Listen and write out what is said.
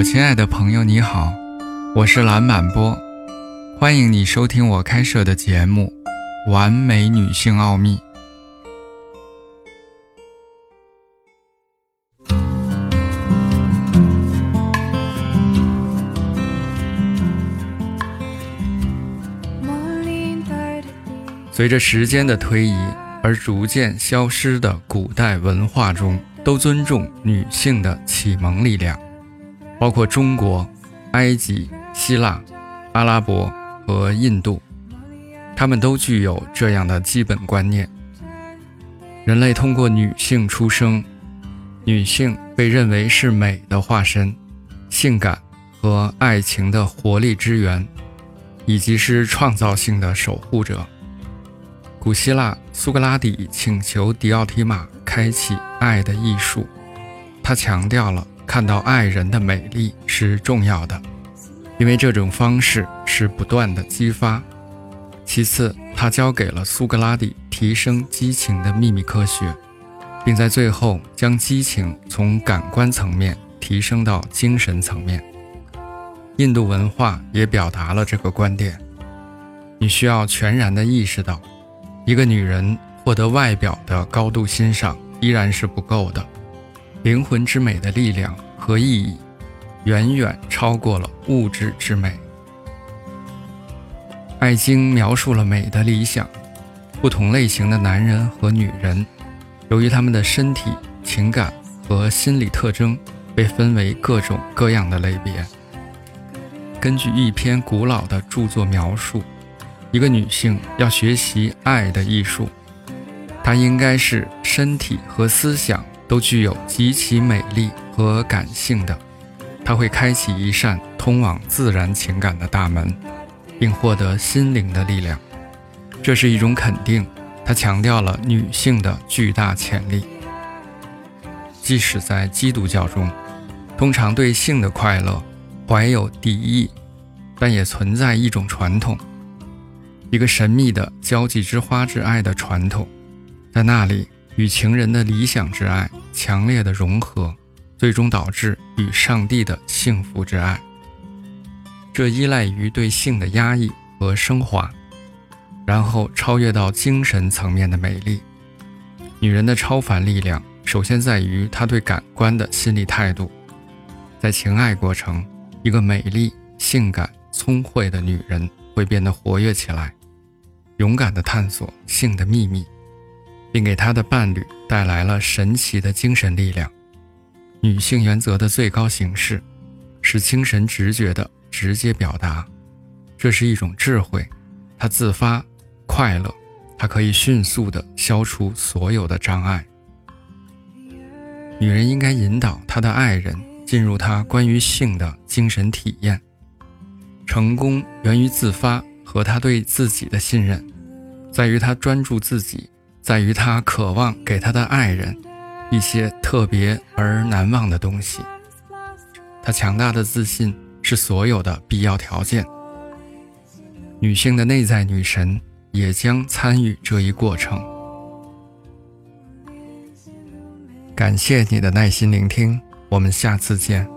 我亲爱的朋友，你好，我是蓝满波，欢迎你收听我开设的节目《完美女性奥秘》。随着时间的推移而逐渐消失的古代文化中，都尊重女性的启蒙力量，包括中国、埃及、希腊、阿拉伯和印度，他们都具有这样的基本观念：人类通过女性出生，女性被认为是美的化身、性感和爱情的活力之源，以及是创造性的守护者。古希腊，苏格拉底请求狄奥提玛开启爱的艺术，他强调了看到爱人的美丽是重要的，因为这种方式是不断的激发。其次，他教给了苏格拉底提升激情的秘密科学，并在最后将激情从感官层面提升到精神层面。印度文化也表达了这个观点：你需要全然的意识到。一个女人获得外表的高度欣赏依然是不够的，灵魂之美的力量和意义远远超过了物质之美。《爱经》描述了美的理想，不同类型的男人和女人，由于他们的身体、情感和心理特征，被分为各种各样的类别。根据一篇古老的著作描述。一个女性要学习爱的艺术，她应该是身体和思想都具有极其美丽和感性的。它会开启一扇通往自然情感的大门，并获得心灵的力量。这是一种肯定。它强调了女性的巨大潜力。即使在基督教中，通常对性的快乐怀有敌意，但也存在一种传统。一个神秘的交际之花之爱的传统，在那里与情人的理想之爱强烈的融合，最终导致与上帝的幸福之爱。这依赖于对性的压抑和升华，然后超越到精神层面的美丽。女人的超凡力量，首先在于她对感官的心理态度。在情爱过程，一个美丽、性感、聪慧的女人会变得活跃起来。勇敢地探索性的秘密，并给他的伴侣带来了神奇的精神力量。女性原则的最高形式是精神直觉的直接表达，这是一种智慧，它自发快乐，它可以迅速地消除所有的障碍。女人应该引导她的爱人进入她关于性的精神体验。成功源于自发。和他对自己的信任，在于他专注自己，在于他渴望给他的爱人一些特别而难忘的东西。他强大的自信是所有的必要条件。女性的内在女神也将参与这一过程。感谢你的耐心聆听，我们下次见。